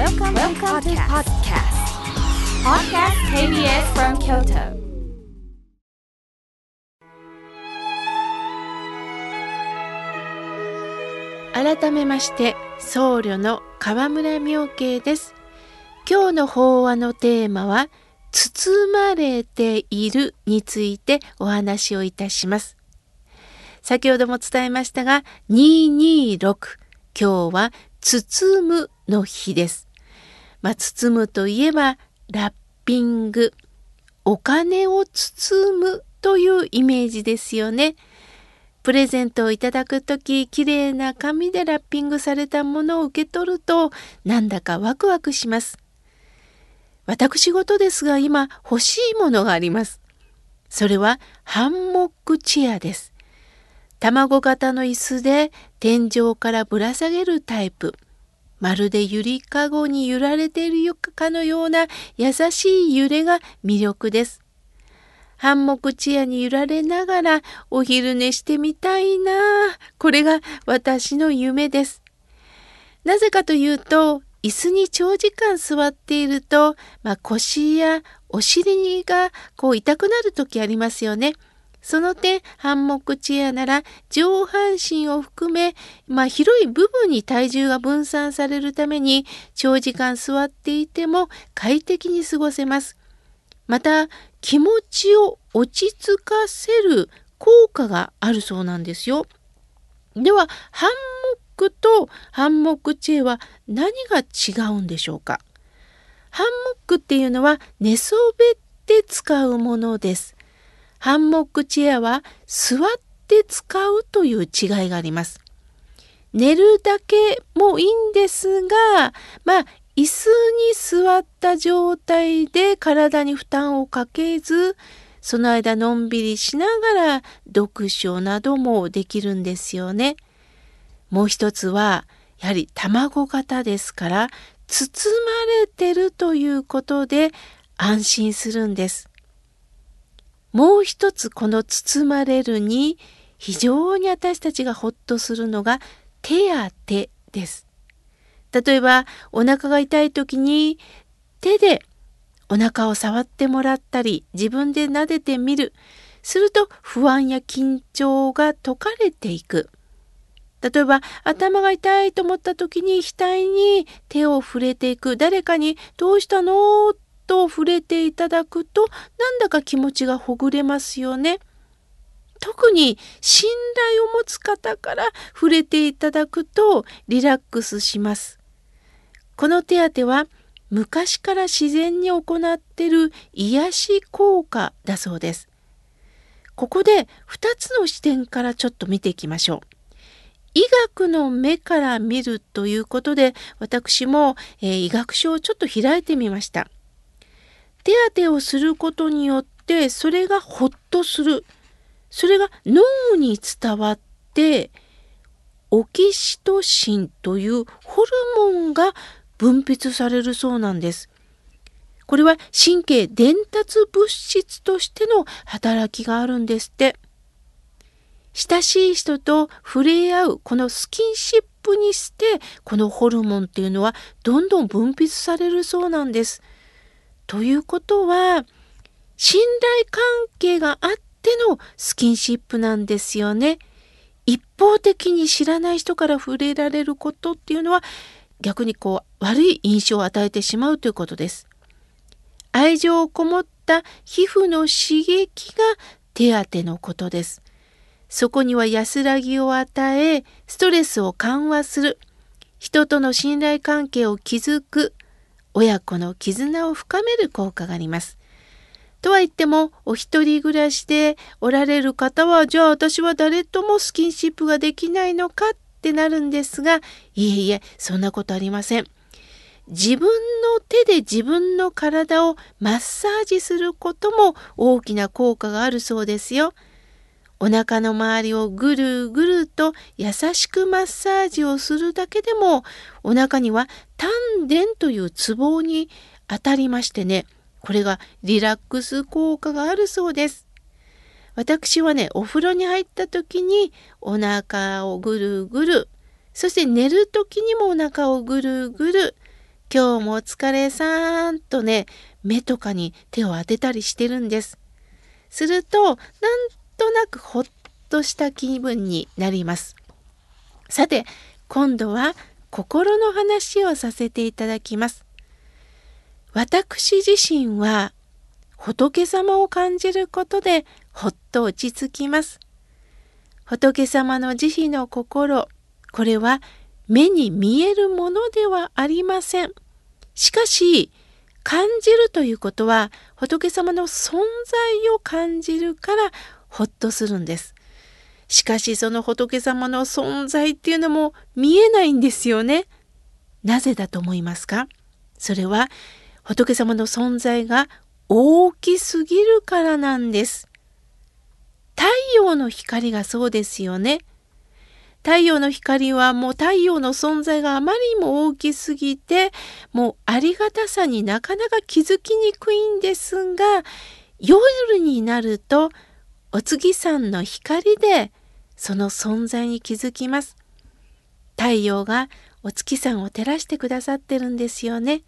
Welcome, Welcome to podcast. Podcast KBS from Kyoto. 改めまして僧侶の河村明慶です今日の法話のテーマは包まれているについてお話をいたします先ほども伝えましたが226今日は包むの日ですまあ、包むといえばラッピングお金を包むというイメージですよね。プレゼントをいただく時きれいな紙でラッピングされたものを受け取るとなんだかワクワクします。私事ですが今欲しいものがあります。それはハンモックチェアです。卵型の椅子で天井からぶら下げるタイプ。まるでゆりかごに揺られているかのような優しい揺れが魅力です。ハンモックチェアに揺られながらお昼寝してみたいなこれが私の夢です。なぜかというと、椅子に長時間座っていると、まあ、腰やお尻がこう痛くなる時ありますよね。その点、ハンモックチェアなら上半身を含め、まあ、広い部分に体重が分散されるために長時間座っていても快適に過ごせます。また、気持ちを落ち着かせる効果があるそうなんですよ。では、ハンモックとハンモックチェアは何が違うんでしょうか？ハンモックっていうのは寝そべって使うものです。ハンモックチェアは座って使うという違いがあります。寝るだけもいいんですが、まあ、椅子に座った状態で体に負担をかけず、その間のんびりしながら読書などもできるんですよね。もう一つは、やはり卵型ですから、包まれてるということで安心するんです。もう一つこの包まれるに非常に私たちがほっとするのが手当てです。例えばお腹が痛い時に手でお腹を触ってもらったり自分で撫でてみる。すると不安や緊張が解かれていく。例えば頭が痛いと思った時に額に手を触れていく誰かに「どうしたの?」と触れていただくとなんだか気持ちがほぐれますよね。特に信頼を持つ方から触れていただくとリラックスします。この手当は昔から自然に行っている癒し効果だそうです。ここで2つの視点からちょっと見ていきましょう。医学の目から見るということで私も、えー、医学書をちょっと開いてみました。手当てをすることによってそれがほっとするそれが脳に伝わってオキシトシンというホルモンが分泌されるそうなんです。これは神経伝達物質としての働きがあるんですって。親しい人と触れ合うこのスキンシップにしてこのホルモンっていうのはどんどん分泌されるそうなんです。ということは信頼関係があってのスキンシップなんですよね。一方的に知らない人から触れられることっていうのは逆にこう悪い印象を与えてしまうということです。愛情をこもった皮膚の刺激が手当のことです。そこには安らぎを与え、ストレスを緩和する、人との信頼関係を築く、親子の絆を深める効果があります。とは言ってもお一人暮らしでおられる方はじゃあ私は誰ともスキンシップができないのかってなるんですがいえいえそんなことありません。自分の手で自分の体をマッサージすることも大きな効果があるそうですよ。お腹の周りをぐるぐると優しくマッサージをするだけでもお腹には丹田というツボに当たりましてねこれがリラックス効果があるそうです。私はねお風呂に入った時にお腹をぐるぐるそして寝る時にもお腹をぐるぐる今日もお疲れさんとね、目とかに手を当てたりしてるんです。すると、なんとなくほっとした気分になります。さて、今度は心の話をさせていただきます。私自身は仏様を感じることでほっと落ち着きます。仏様の慈悲の心、これは目に見えるものではありません。しかし、感じるということは仏様の存在を感じるからほっとするんです。しかしその仏様の存在っていうのも見えないんですよね。なぜだと思いますか？それは仏様の存在が大きすぎるからなんです。太陽の光がそうですよね。太陽の光はもう太陽の存在があまりにも大きすぎてもうありがたさになかなか気づきにくいんですが夜になるとお月さんの光でその存在に気づきます。太陽がお月さんを照らしてくださってるんですよね。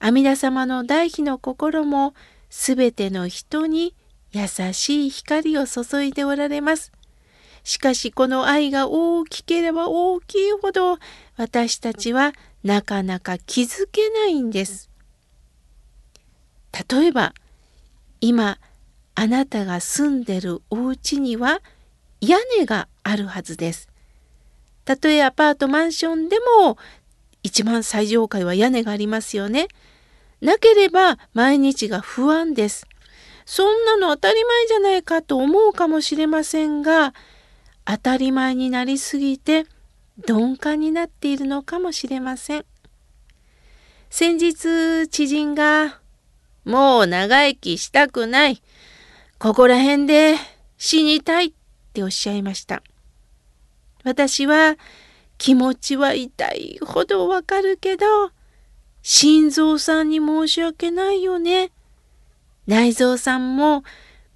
阿弥陀様の大悲の心もすべての人に優しい光を注いでおられます。しかしこの愛が大きければ大きいほど私たちはなかなか気づけないんです。例えば今あなたが住んでるお家には屋根があるはずです。たとえアパートマンションでも一番最上階は屋根がありますよね。なければ毎日が不安です。そんなの当たり前じゃないかと思うかもしれませんが当たり前になりすぎて鈍感になっているのかもしれません。先日知人が「もう長生きしたくないここら辺で死にたい」っておっしゃいました。私は気持ちは痛いほどわかるけど心臓さんに申し訳ないよね。内臓さんも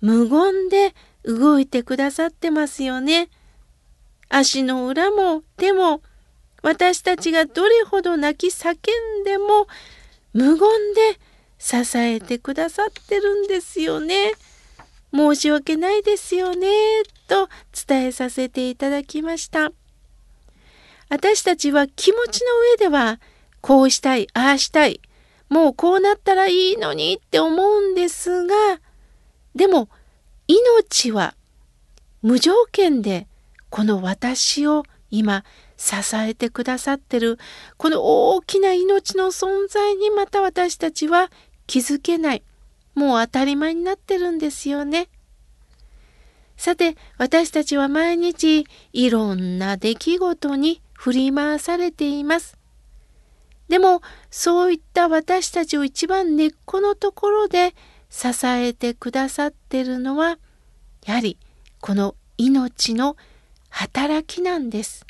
無言で動いてくださってますよね。足の裏も手も私たちがどれほど泣き叫んでも無言で支えてくださってるんですよね。申し訳ないですよね。と伝えさせていただきました。私たちは気持ちの上ではこうしたい、ああしたい、もうこうなったらいいのにって思うんですが、でも命は無条件でこの私を今支えてくださってるこの大きな命の存在にまた私たちは気づけないもう当たり前になってるんですよね。さて私たちは毎日いろんな出来事に振り回されています。でもそういった私たちを一番根っこのところで支えてくださってるのはやはりこの命の働きなんです。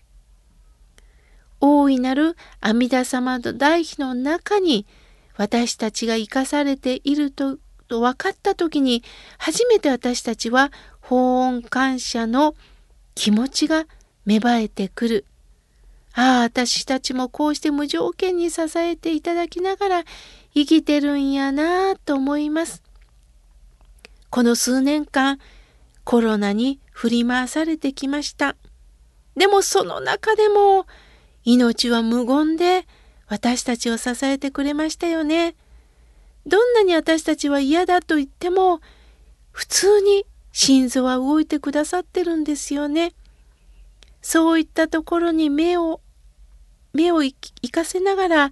大いなる阿弥陀様の大悲の中に私たちが生かされているとと分かった時に初めて私たちは法恩感謝の気持ちが芽生えてくるああ、私たちもこうして無条件に支えていただきながら生きてるんやなあと思います。この数年間、コロナに振り回されてきました。でもその中でも、命は無言で私たちを支えてくれましたよね。どんなに私たちは嫌だと言っても、普通に心臓は動いてくださってるんですよね。そういったところに目を目を生かせながら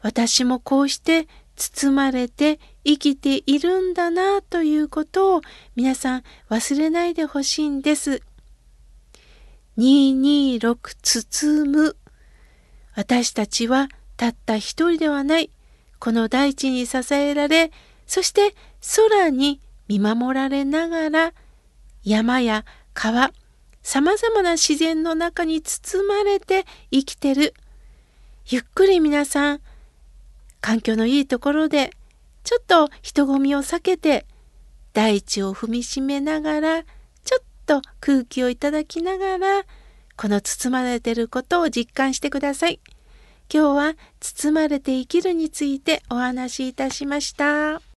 私もこうして包まれて生きているんだなということを皆さん忘れないでほしいんです。226包む私たちはたった一人ではないこの大地に支えられそして空に見守られながら山や川さまざまな自然の中に包まれて生きてる。ゆっくり皆さん、環境のいいところで、ちょっと人混みを避けて、大地を踏みしめながら、ちょっと空気をいただきながら、この包まれてることを実感してください。今日は包まれて生きるについてお話しいたしました。